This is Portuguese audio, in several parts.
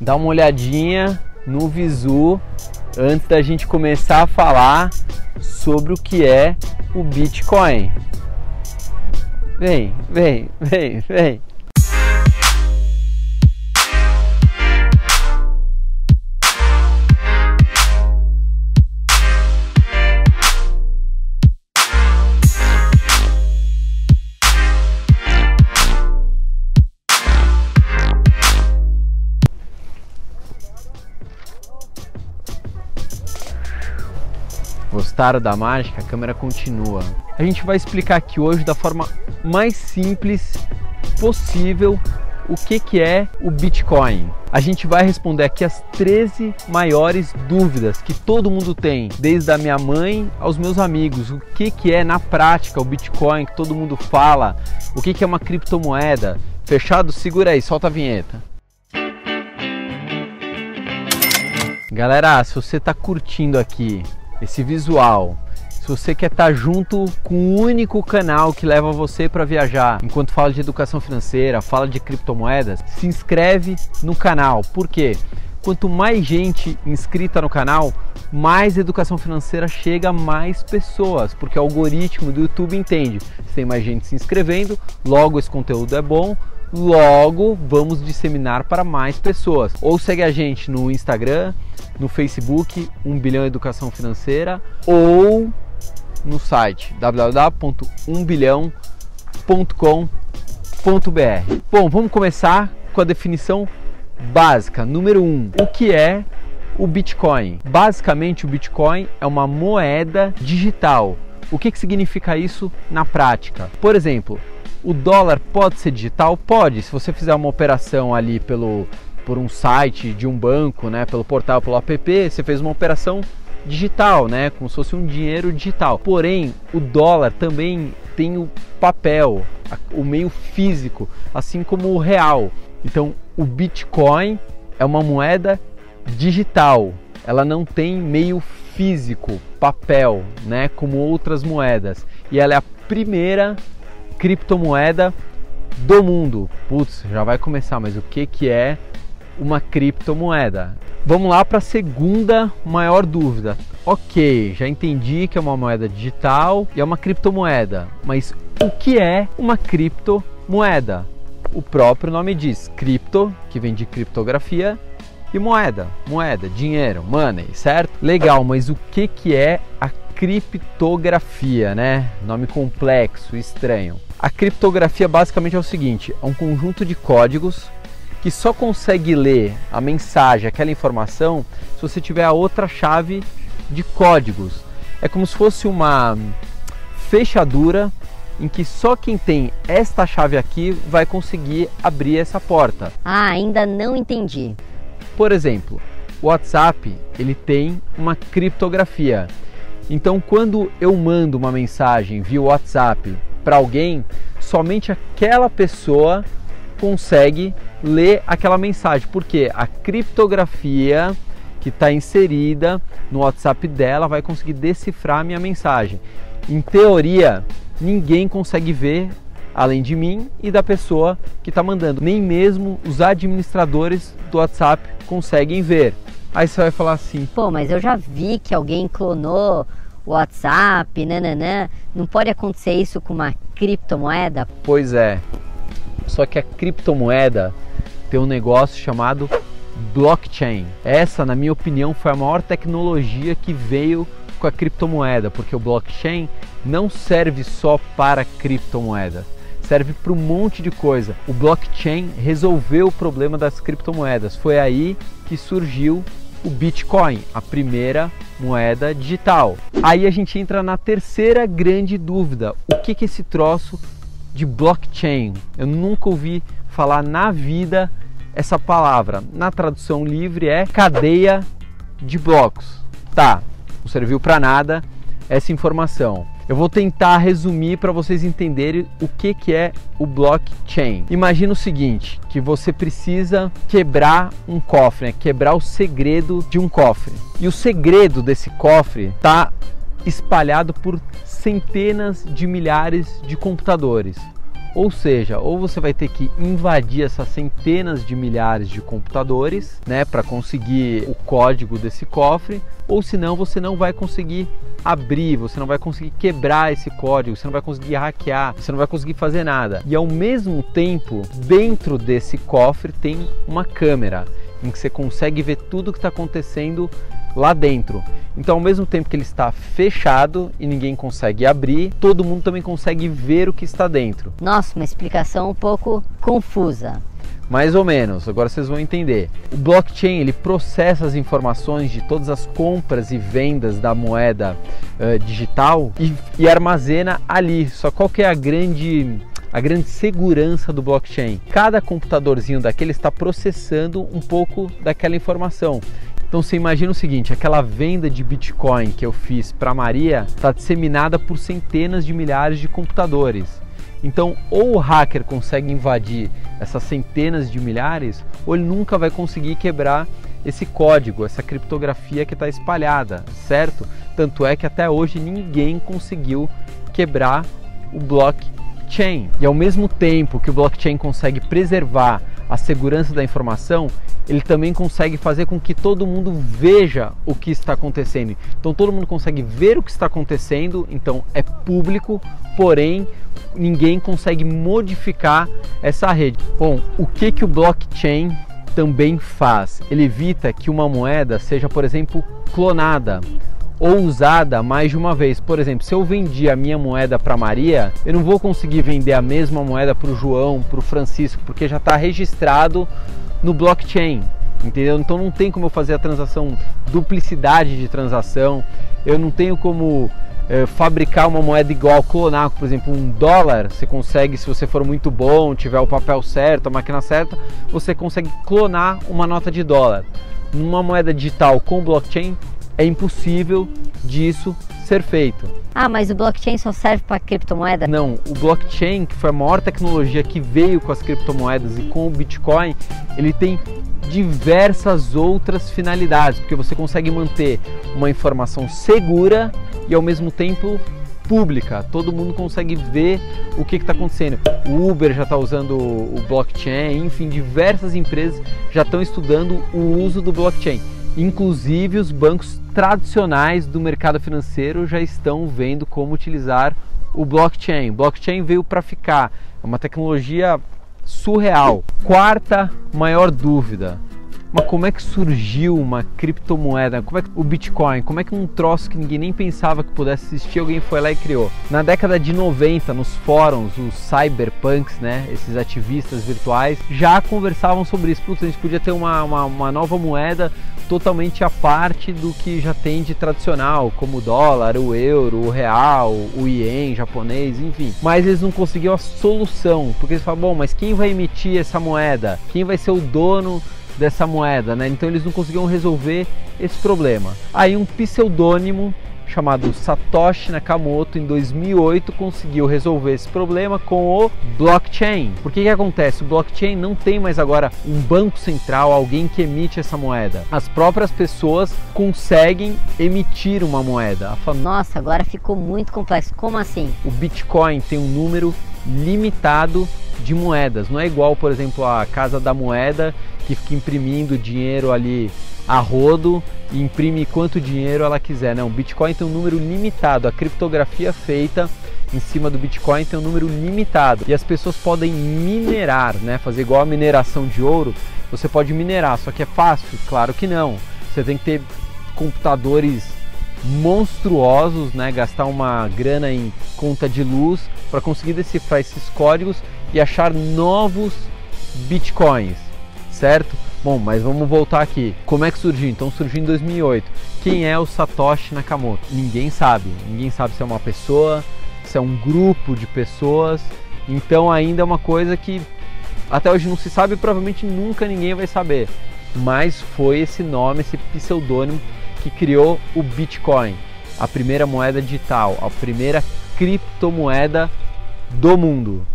dá uma olhadinha no visu antes da gente começar a falar sobre o que é o Bitcoin. Vem, vem, vem, vem. Gostaram da mágica? A câmera continua. A gente vai explicar aqui hoje da forma mais simples possível o que, que é o Bitcoin. A gente vai responder aqui as 13 maiores dúvidas que todo mundo tem, desde a minha mãe aos meus amigos. O que, que é na prática o Bitcoin que todo mundo fala? O que, que é uma criptomoeda? Fechado? Segura aí, solta a vinheta. Galera, se você está curtindo aqui esse visual, se você quer estar junto com o único canal que leva você para viajar, enquanto fala de educação financeira, fala de criptomoedas, se inscreve no canal. Por quê? Quanto mais gente inscrita no canal, mais educação financeira chega a mais pessoas, porque o algoritmo do YouTube entende. Se tem mais gente se inscrevendo, logo esse conteúdo é bom, logo vamos disseminar para mais pessoas. Ou segue a gente no Instagram, no Facebook 1 bilhão educação financeira ou no site www.1bilhão.com.br. Bom, vamos começar com a definição básica. Número 1, um, o que é o Bitcoin? Basicamente, o Bitcoin é uma moeda digital. O que, que significa isso na prática? Por exemplo, o dólar pode ser digital? Pode. Se você fizer uma operação ali pelo, por um site de um banco, né, pelo portal, pelo app, você fez uma operação digital, né, como se fosse um dinheiro digital. Porém, o dólar também tem o papel, o meio físico, assim como o real. Então, o Bitcoin é uma moeda digital. Ela não tem meio físico, papel, né, como outras moedas. E ela é a primeira criptomoeda do mundo. Putz, já vai começar, mas o que, que é uma criptomoeda? Vamos lá para a segunda maior dúvida. Ok, já entendi que é uma moeda digital e é uma criptomoeda, mas o que é uma criptomoeda? O próprio nome diz cripto, que vem de criptografia, e moeda, moeda, dinheiro, money, certo? Legal, mas o que, que é a criptografia, né? Nome complexo, estranho. A criptografia basicamente é o seguinte: é um conjunto de códigos que só consegue ler a mensagem, aquela informação, se você tiver a outra chave de códigos. É como se fosse uma fechadura em que só quem tem esta chave aqui vai conseguir abrir essa porta. Ah, ainda não entendi. Por exemplo, o WhatsApp ele tem uma criptografia. Então, quando eu mando uma mensagem via WhatsApp para alguém, somente aquela pessoa consegue ler aquela mensagem, porque a criptografia que está inserida no WhatsApp dela vai conseguir decifrar a minha mensagem. Em teoria, ninguém consegue ver além de mim e da pessoa que está mandando. Nem mesmo os administradores do WhatsApp conseguem ver. Aí você vai falar assim: pô, mas eu já vi que alguém clonou WhatsApp, nananã. Não pode acontecer isso com uma criptomoeda? Pois é. Só que a criptomoeda tem um negócio chamado blockchain. Essa, na minha opinião, foi a maior tecnologia que veio com a criptomoeda, porque o blockchain não serve só para criptomoeda, serve para um monte de coisa. O blockchain resolveu o problema das criptomoedas. Foi aí que surgiu o Bitcoin, a primeira moeda digital. Aí a gente entra na terceira grande dúvida: o que que esse troço de blockchain? Eu nunca ouvi falar na vida essa palavra. Na tradução livre é cadeia de blocos. Tá, não serviu para nada essa informação. Eu vou tentar resumir para vocês entenderem o que, que é o blockchain. Imagina o seguinte, que você precisa quebrar um cofre, né? quebrar o segredo de um cofre. E o segredo desse cofre está espalhado por centenas de milhares de computadores. Ou seja, ou você vai ter que invadir essas centenas de milhares de computadores, né, para conseguir o código desse cofre, ou senão você não vai conseguir abrir, você não vai conseguir quebrar esse código, você não vai conseguir hackear, você não vai conseguir fazer nada. E ao mesmo tempo, dentro desse cofre tem uma câmera em que você consegue ver tudo o que está acontecendo lá dentro. Então, ao mesmo tempo que ele está fechado e ninguém consegue abrir, todo mundo também consegue ver o que está dentro. Nossa, uma explicação um pouco confusa. Mais ou menos, agora vocês vão entender. O blockchain ele processa as informações de todas as compras e vendas da moeda uh, digital e, e armazena ali. Só qual que é a grande a grande segurança do blockchain. Cada computadorzinho daquele está processando um pouco daquela informação. Então você imagina o seguinte: aquela venda de Bitcoin que eu fiz para Maria está disseminada por centenas de milhares de computadores. Então, ou o hacker consegue invadir essas centenas de milhares, ou ele nunca vai conseguir quebrar esse código, essa criptografia que está espalhada, certo? Tanto é que até hoje ninguém conseguiu quebrar o blockchain. E ao mesmo tempo que o blockchain consegue preservar a segurança da informação, ele também consegue fazer com que todo mundo veja o que está acontecendo. Então todo mundo consegue ver o que está acontecendo, então é público, porém ninguém consegue modificar essa rede. Bom, o que que o blockchain também faz? Ele evita que uma moeda seja, por exemplo, clonada ou usada mais de uma vez. Por exemplo, se eu vendi a minha moeda para Maria, eu não vou conseguir vender a mesma moeda para o João, para o Francisco, porque já está registrado no blockchain, entendeu? Então não tem como eu fazer a transação, duplicidade de transação, eu não tenho como é, fabricar uma moeda igual, clonar, por exemplo, um dólar, você consegue, se você for muito bom, tiver o papel certo, a máquina certa, você consegue clonar uma nota de dólar. Numa moeda digital com blockchain, é impossível disso ser feito. Ah, mas o blockchain só serve para criptomoeda? Não, o blockchain, que foi a maior tecnologia que veio com as criptomoedas e com o Bitcoin, ele tem diversas outras finalidades, porque você consegue manter uma informação segura e ao mesmo tempo pública. Todo mundo consegue ver o que está acontecendo. O Uber já está usando o blockchain, enfim, diversas empresas já estão estudando o uso do blockchain. Inclusive os bancos tradicionais do mercado financeiro já estão vendo como utilizar o blockchain. O blockchain veio para ficar, é uma tecnologia surreal. Quarta maior dúvida: mas como é que surgiu uma criptomoeda? Como é que o Bitcoin? Como é que um troço que ninguém nem pensava que pudesse existir, alguém foi lá e criou? Na década de 90, nos fóruns, os cyberpunks, né, esses ativistas virtuais, já conversavam sobre isso. Putz, a gente podia ter uma, uma, uma nova moeda totalmente à parte do que já tem de tradicional, como o dólar, o euro, o real, o ien japonês, enfim. Mas eles não conseguiam a solução, porque eles falavam, bom, mas quem vai emitir essa moeda? Quem vai ser o dono dessa moeda, né? Então eles não conseguiam resolver esse problema. Aí um pseudônimo chamado Satoshi Nakamoto em 2008 conseguiu resolver esse problema com o blockchain. Por que que acontece? O blockchain não tem mais agora um banco central, alguém que emite essa moeda. As próprias pessoas conseguem emitir uma moeda. Nossa, agora ficou muito complexo. Como assim? O Bitcoin tem um número limitado de moedas. Não é igual, por exemplo, a Casa da Moeda que fica imprimindo dinheiro ali a rodo e imprime quanto dinheiro ela quiser. Não, o Bitcoin tem um número limitado. A criptografia feita em cima do Bitcoin tem um número limitado e as pessoas podem minerar, né? Fazer igual a mineração de ouro. Você pode minerar, só que é fácil? Claro que não. Você tem que ter computadores monstruosos, né? Gastar uma grana em conta de luz para conseguir decifrar esses códigos e achar novos bitcoins, certo? Bom, mas vamos voltar aqui. Como é que surgiu? Então surgiu em 2008. Quem é o Satoshi Nakamoto? Ninguém sabe. Ninguém sabe se é uma pessoa, se é um grupo de pessoas. Então ainda é uma coisa que até hoje não se sabe e provavelmente nunca ninguém vai saber. Mas foi esse nome, esse pseudônimo que criou o Bitcoin, a primeira moeda digital, a primeira criptomoeda do mundo.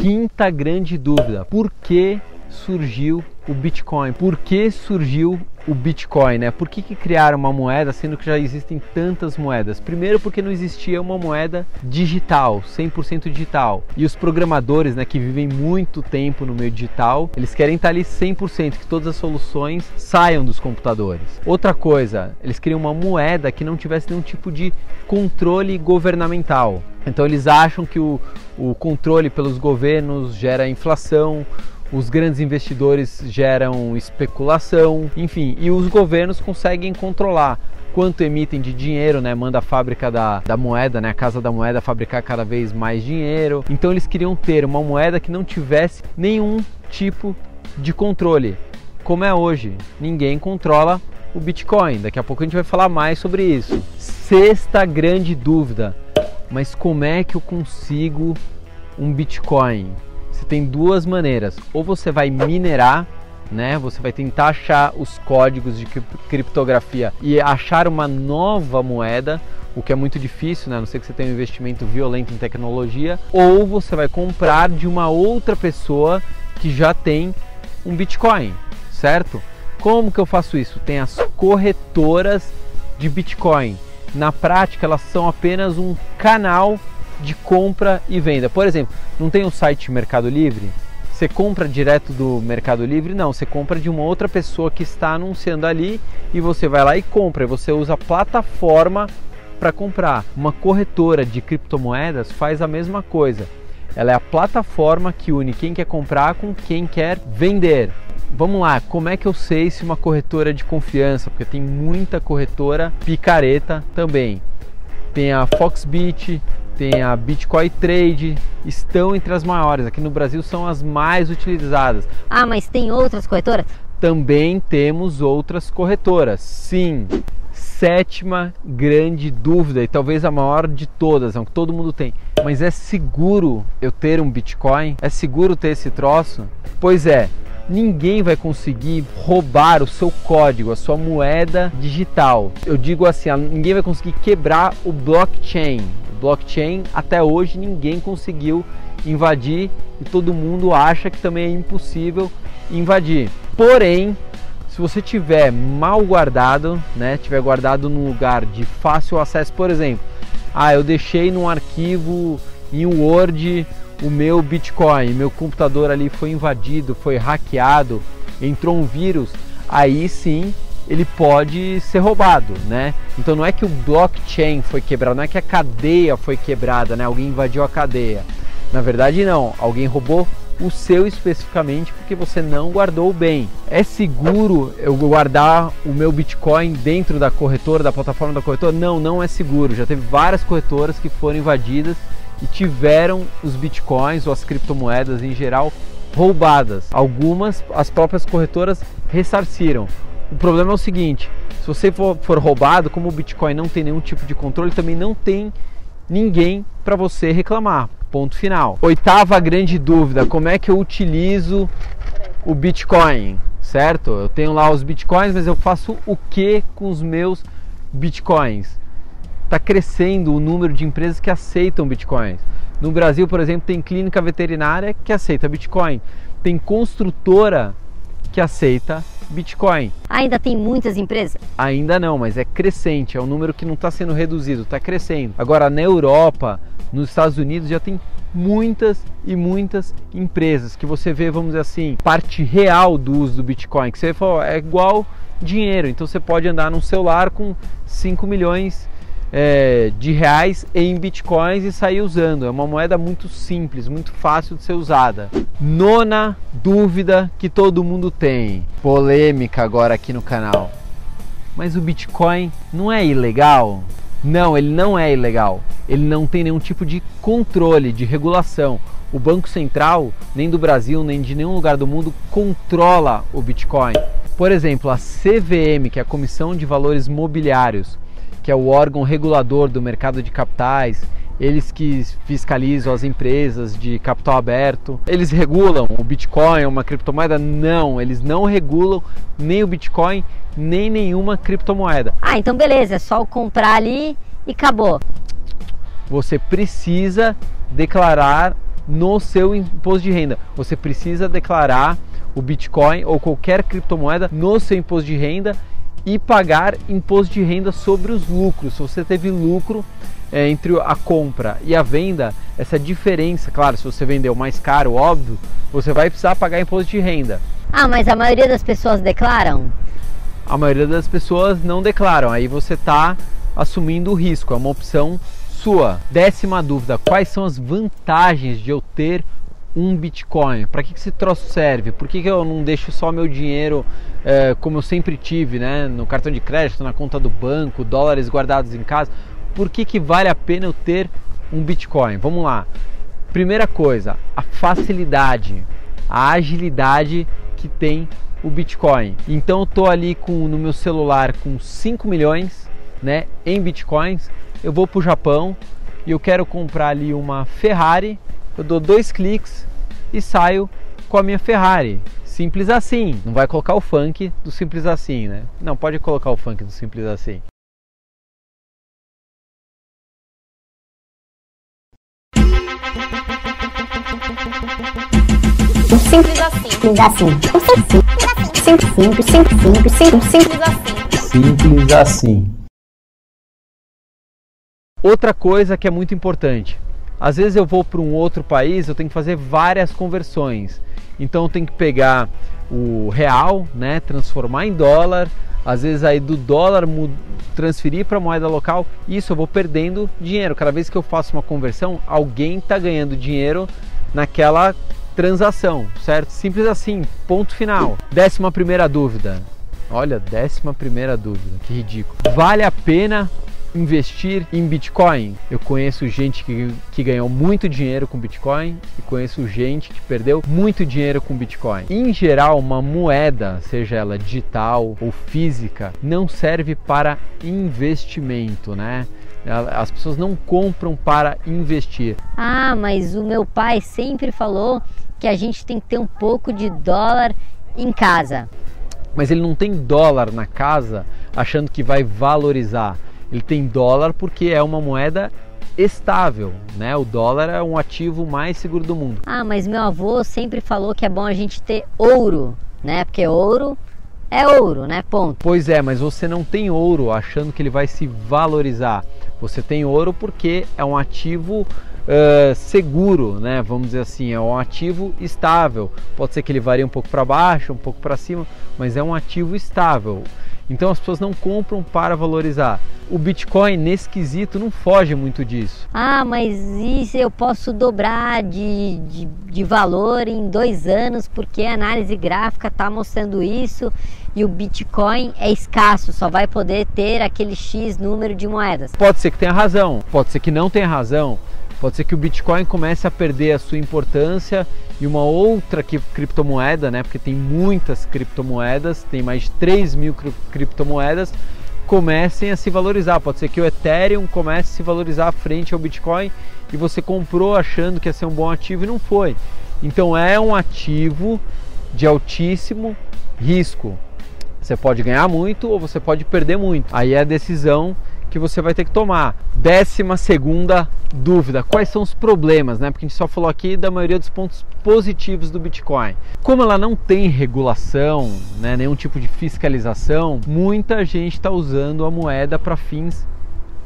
Quinta grande dúvida: por que surgiu o Bitcoin? Por que surgiu o Bitcoin, né? Por que, que criaram uma moeda sendo que já existem tantas moedas? Primeiro porque não existia uma moeda digital, 100% digital. E os programadores, né, que vivem muito tempo no meio digital, eles querem estar ali 100%, que todas as soluções saiam dos computadores. Outra coisa, eles queriam uma moeda que não tivesse nenhum tipo de controle governamental. Então eles acham que o, o controle pelos governos gera inflação, os grandes investidores geram especulação, enfim, e os governos conseguem controlar quanto emitem de dinheiro, né? Manda a fábrica da, da moeda, né? A casa da moeda fabricar cada vez mais dinheiro. Então eles queriam ter uma moeda que não tivesse nenhum tipo de controle, como é hoje. Ninguém controla o Bitcoin. Daqui a pouco a gente vai falar mais sobre isso. Sexta grande dúvida: mas como é que eu consigo um Bitcoin? Você tem duas maneiras. Ou você vai minerar, né? Você vai tentar achar os códigos de criptografia e achar uma nova moeda, o que é muito difícil, né? A não ser que você tenha um investimento violento em tecnologia, ou você vai comprar de uma outra pessoa que já tem um Bitcoin, certo? Como que eu faço isso? Tem as corretoras de Bitcoin. Na prática, elas são apenas um canal de compra e venda. Por exemplo, não tem um site Mercado Livre? Você compra direto do Mercado Livre? Não, você compra de uma outra pessoa que está anunciando ali e você vai lá e compra. Você usa a plataforma para comprar. Uma corretora de criptomoedas faz a mesma coisa. Ela é a plataforma que une quem quer comprar com quem quer vender. Vamos lá, como é que eu sei se uma corretora é de confiança? Porque tem muita corretora picareta também. Tem a Foxbit, tem a Bitcoin Trade, estão entre as maiores. Aqui no Brasil são as mais utilizadas. Ah, mas tem outras corretoras? Também temos outras corretoras. Sim. Sétima grande dúvida e talvez a maior de todas, é o que todo mundo tem. Mas é seguro eu ter um Bitcoin? É seguro ter esse troço? Pois é, ninguém vai conseguir roubar o seu código, a sua moeda digital. Eu digo assim, ninguém vai conseguir quebrar o blockchain blockchain até hoje ninguém conseguiu invadir e todo mundo acha que também é impossível invadir. Porém, se você tiver mal guardado, né, tiver guardado num lugar de fácil acesso, por exemplo, ah, eu deixei num arquivo em Word o meu Bitcoin, meu computador ali foi invadido, foi hackeado, entrou um vírus, aí sim ele pode ser roubado, né? Então não é que o blockchain foi quebrado, não é que a cadeia foi quebrada, né? Alguém invadiu a cadeia. Na verdade não, alguém roubou o seu especificamente porque você não guardou bem. É seguro eu guardar o meu Bitcoin dentro da corretora, da plataforma da corretora? Não, não é seguro. Já teve várias corretoras que foram invadidas e tiveram os Bitcoins ou as criptomoedas em geral roubadas. Algumas as próprias corretoras ressarciram. O problema é o seguinte: se você for, for roubado, como o Bitcoin não tem nenhum tipo de controle, também não tem ninguém para você reclamar. Ponto final. Oitava grande dúvida: como é que eu utilizo o Bitcoin? Certo? Eu tenho lá os Bitcoins, mas eu faço o que com os meus Bitcoins? Está crescendo o número de empresas que aceitam Bitcoins. No Brasil, por exemplo, tem clínica veterinária que aceita Bitcoin, tem construtora que aceita Bitcoin. Ainda tem muitas empresas? Ainda não, mas é crescente, é um número que não está sendo reduzido, está crescendo. Agora, na Europa, nos Estados Unidos, já tem muitas e muitas empresas que você vê, vamos dizer assim, parte real do uso do Bitcoin, que você fala, é igual dinheiro, então você pode andar num celular com 5 milhões é, de reais em bitcoins e sair usando. É uma moeda muito simples, muito fácil de ser usada. Nona dúvida que todo mundo tem, polêmica agora aqui no canal. Mas o Bitcoin não é ilegal? Não, ele não é ilegal. Ele não tem nenhum tipo de controle, de regulação. O Banco Central, nem do Brasil, nem de nenhum lugar do mundo, controla o Bitcoin. Por exemplo, a CVM, que é a Comissão de Valores Mobiliários, que é o órgão regulador do mercado de capitais, eles que fiscalizam as empresas de capital aberto. Eles regulam o Bitcoin, uma criptomoeda? Não, eles não regulam nem o Bitcoin, nem nenhuma criptomoeda. Ah, então beleza, é só comprar ali e acabou. Você precisa declarar no seu imposto de renda. Você precisa declarar o Bitcoin ou qualquer criptomoeda no seu imposto de renda e pagar imposto de renda sobre os lucros. Se você teve lucro é, entre a compra e a venda, essa diferença, claro, se você vendeu mais caro, óbvio, você vai precisar pagar imposto de renda. Ah, mas a maioria das pessoas declaram? A maioria das pessoas não declaram, aí você está assumindo o risco, é uma opção sua. Décima dúvida: quais são as vantagens de eu ter um Bitcoin? Para que, que esse troço serve? Por que, que eu não deixo só meu dinheiro é, como eu sempre tive, né? No cartão de crédito, na conta do banco, dólares guardados em casa? Por que, que vale a pena eu ter um Bitcoin? Vamos lá. Primeira coisa, a facilidade, a agilidade que tem o Bitcoin. Então eu tô ali com no meu celular com 5 milhões, né, em Bitcoins. Eu vou para o Japão e eu quero comprar ali uma Ferrari. Eu dou dois cliques e saio com a minha Ferrari. Simples assim. Não vai colocar o funk do simples assim, né? Não pode colocar o funk do simples assim. Simples assim. Simples assim. Simples, simples, simples, simples, simples, simples assim. Simples assim. Outra coisa que é muito importante. Às vezes eu vou para um outro país, eu tenho que fazer várias conversões. Então tenho que pegar o real, né, transformar em dólar, às vezes aí do dólar transferir para moeda local, isso eu vou perdendo dinheiro. Cada vez que eu faço uma conversão, alguém está ganhando dinheiro naquela transação, certo? Simples assim, ponto final. Décima primeira dúvida. Olha, décima primeira dúvida, que ridículo. Vale a pena investir em Bitcoin? Eu conheço gente que, que ganhou muito dinheiro com Bitcoin e conheço gente que perdeu muito dinheiro com Bitcoin. Em geral, uma moeda, seja ela digital ou física, não serve para investimento, né? As pessoas não compram para investir. Ah, mas o meu pai sempre falou que a gente tem que ter um pouco de dólar em casa. Mas ele não tem dólar na casa achando que vai valorizar. Ele tem dólar porque é uma moeda estável, né? O dólar é um ativo mais seguro do mundo. Ah, mas meu avô sempre falou que é bom a gente ter ouro, né? Porque ouro é ouro, né? Ponto. Pois é, mas você não tem ouro achando que ele vai se valorizar. Você tem ouro porque é um ativo uh, seguro, né? Vamos dizer assim, é um ativo estável. Pode ser que ele varie um pouco para baixo, um pouco para cima, mas é um ativo estável. Então as pessoas não compram para valorizar. O Bitcoin, nesse quesito, não foge muito disso. Ah, mas isso eu posso dobrar de, de, de valor em dois anos porque a análise gráfica está mostrando isso e o Bitcoin é escasso, só vai poder ter aquele X número de moedas. Pode ser que tenha razão, pode ser que não tenha razão. Pode ser que o Bitcoin comece a perder a sua importância e uma outra criptomoeda, né? Porque tem muitas criptomoedas, tem mais de 3 mil criptomoedas, comecem a se valorizar. Pode ser que o Ethereum comece a se valorizar frente ao Bitcoin e você comprou achando que ia ser um bom ativo e não foi. Então é um ativo de altíssimo risco. Você pode ganhar muito ou você pode perder muito. Aí é a decisão que você vai ter que tomar. Décima segunda dúvida, quais são os problemas, né? Porque a gente só falou aqui da maioria dos pontos positivos do Bitcoin. Como ela não tem regulação, né, nenhum tipo de fiscalização, muita gente está usando a moeda para fins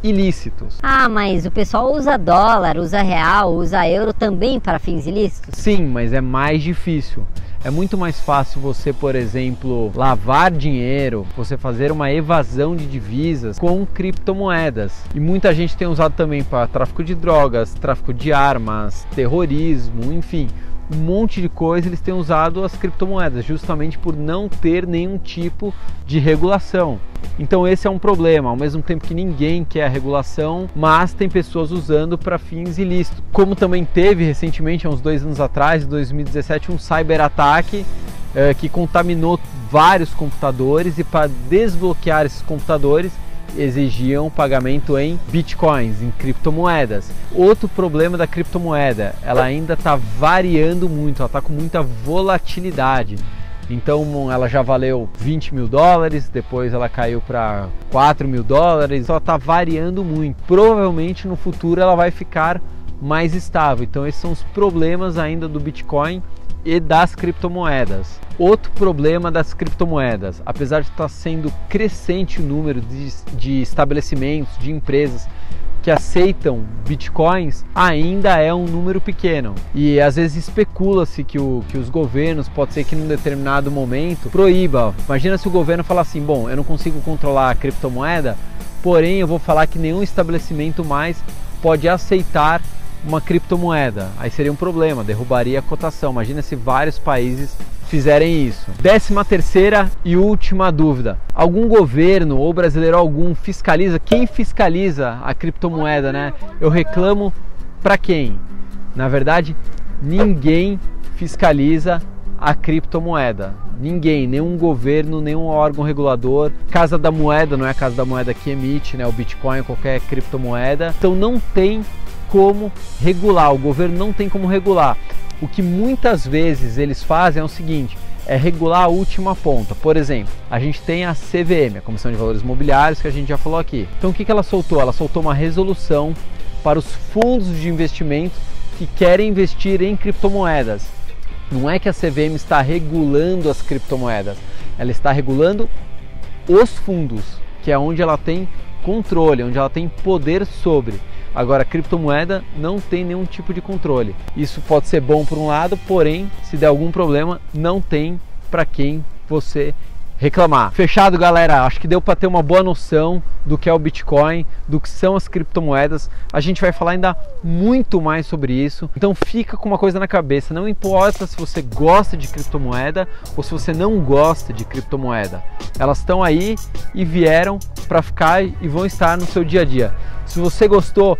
ilícitos. Ah, mas o pessoal usa dólar, usa real, usa euro também para fins ilícitos? Sim, mas é mais difícil. É muito mais fácil você, por exemplo, lavar dinheiro, você fazer uma evasão de divisas com criptomoedas. E muita gente tem usado também para tráfico de drogas, tráfico de armas, terrorismo, enfim um monte de coisa eles têm usado as criptomoedas, justamente por não ter nenhum tipo de regulação. Então esse é um problema, ao mesmo tempo que ninguém quer a regulação, mas tem pessoas usando para fins ilícitos. Como também teve recentemente, há uns dois anos atrás, em 2017, um cyberataque eh, que contaminou vários computadores e para desbloquear esses computadores exigiam pagamento em bitcoins, em criptomoedas. Outro problema da criptomoeda, ela ainda está variando muito, ela está com muita volatilidade. Então ela já valeu 20 mil dólares, depois ela caiu para 4 mil dólares, ela está variando muito. Provavelmente no futuro ela vai ficar mais estável. Então esses são os problemas ainda do Bitcoin e das criptomoedas. Outro problema das criptomoedas, apesar de estar sendo crescente o número de, de estabelecimentos, de empresas que aceitam bitcoins ainda é um número pequeno. E às vezes especula-se que, que os governos, pode ser que num determinado momento, proíba. Imagina se o governo falar assim: bom, eu não consigo controlar a criptomoeda, porém eu vou falar que nenhum estabelecimento mais pode aceitar uma criptomoeda. Aí seria um problema, derrubaria a cotação. Imagina se vários países fizerem isso. Décima terceira e última dúvida: algum governo ou brasileiro algum fiscaliza? Quem fiscaliza a criptomoeda, né? Eu reclamo para quem? Na verdade, ninguém fiscaliza a criptomoeda. Ninguém, nenhum governo, nenhum órgão regulador. Casa da Moeda não é a Casa da Moeda que emite, né? O Bitcoin, qualquer criptomoeda. Então não tem como regular. O governo não tem como regular. O que muitas vezes eles fazem é o seguinte: é regular a última ponta. Por exemplo, a gente tem a CVM, a Comissão de Valores Imobiliários, que a gente já falou aqui. Então o que ela soltou? Ela soltou uma resolução para os fundos de investimento que querem investir em criptomoedas. Não é que a CVM está regulando as criptomoedas, ela está regulando os fundos, que é onde ela tem controle, onde ela tem poder sobre. Agora, criptomoeda não tem nenhum tipo de controle. Isso pode ser bom por um lado, porém, se der algum problema, não tem para quem você reclamar. Fechado, galera? Acho que deu para ter uma boa noção do que é o Bitcoin, do que são as criptomoedas. A gente vai falar ainda muito mais sobre isso. Então fica com uma coisa na cabeça, não importa se você gosta de criptomoeda ou se você não gosta de criptomoeda. Elas estão aí e vieram para ficar e vão estar no seu dia a dia. Se você gostou,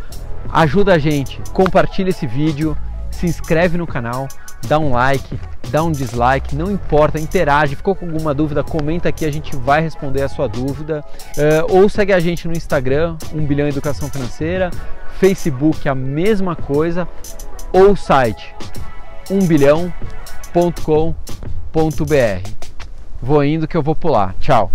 ajuda a gente, compartilha esse vídeo, se inscreve no canal, dá um like, dá um dislike, não importa, interage, ficou com alguma dúvida, comenta aqui, a gente vai responder a sua dúvida. Uh, ou segue a gente no Instagram, 1 bilhão educação financeira, Facebook a mesma coisa, ou site 1bilhão.com.br. Vou indo que eu vou pular. Tchau.